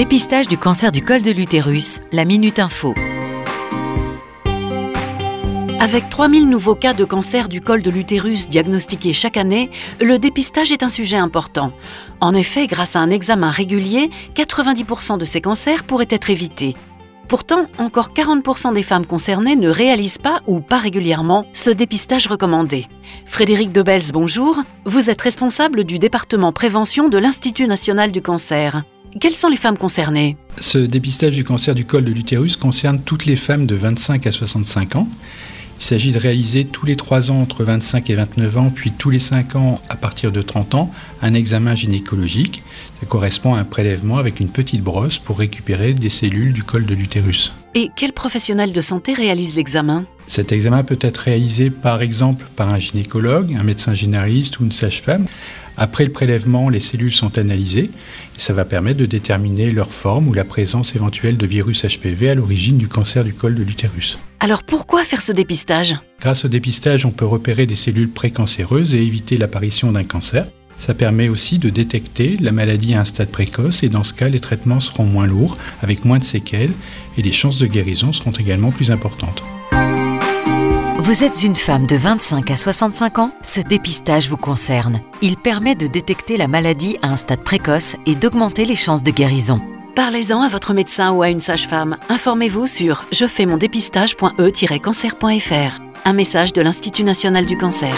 Dépistage du cancer du col de l'utérus, la Minute Info. Avec 3000 nouveaux cas de cancer du col de l'utérus diagnostiqués chaque année, le dépistage est un sujet important. En effet, grâce à un examen régulier, 90% de ces cancers pourraient être évités. Pourtant, encore 40% des femmes concernées ne réalisent pas ou pas régulièrement ce dépistage recommandé. Frédéric Debels, bonjour. Vous êtes responsable du département prévention de l'Institut national du cancer. Quelles sont les femmes concernées? Ce dépistage du cancer du col de l'utérus concerne toutes les femmes de 25 à 65 ans. Il s'agit de réaliser tous les 3 ans entre 25 et 29 ans, puis tous les 5 ans à partir de 30 ans, un examen gynécologique. Ça correspond à un prélèvement avec une petite brosse pour récupérer des cellules du col de l'utérus. Et quel professionnel de santé réalise l'examen? Cet examen peut être réalisé par exemple par un gynécologue, un médecin généraliste ou une sage-femme. Après le prélèvement, les cellules sont analysées et ça va permettre de déterminer leur forme ou la présence éventuelle de virus HPV à l'origine du cancer du col de l'utérus. Alors pourquoi faire ce dépistage? Grâce au dépistage, on peut repérer des cellules précancéreuses et éviter l'apparition d'un cancer. Ça permet aussi de détecter la maladie à un stade précoce et dans ce cas, les traitements seront moins lourds, avec moins de séquelles et les chances de guérison seront également plus importantes. Vous êtes une femme de 25 à 65 ans Ce dépistage vous concerne. Il permet de détecter la maladie à un stade précoce et d'augmenter les chances de guérison. Parlez-en à votre médecin ou à une sage-femme. Informez-vous sur je fais mon dépistage.e-cancer.fr. Un message de l'Institut national du cancer.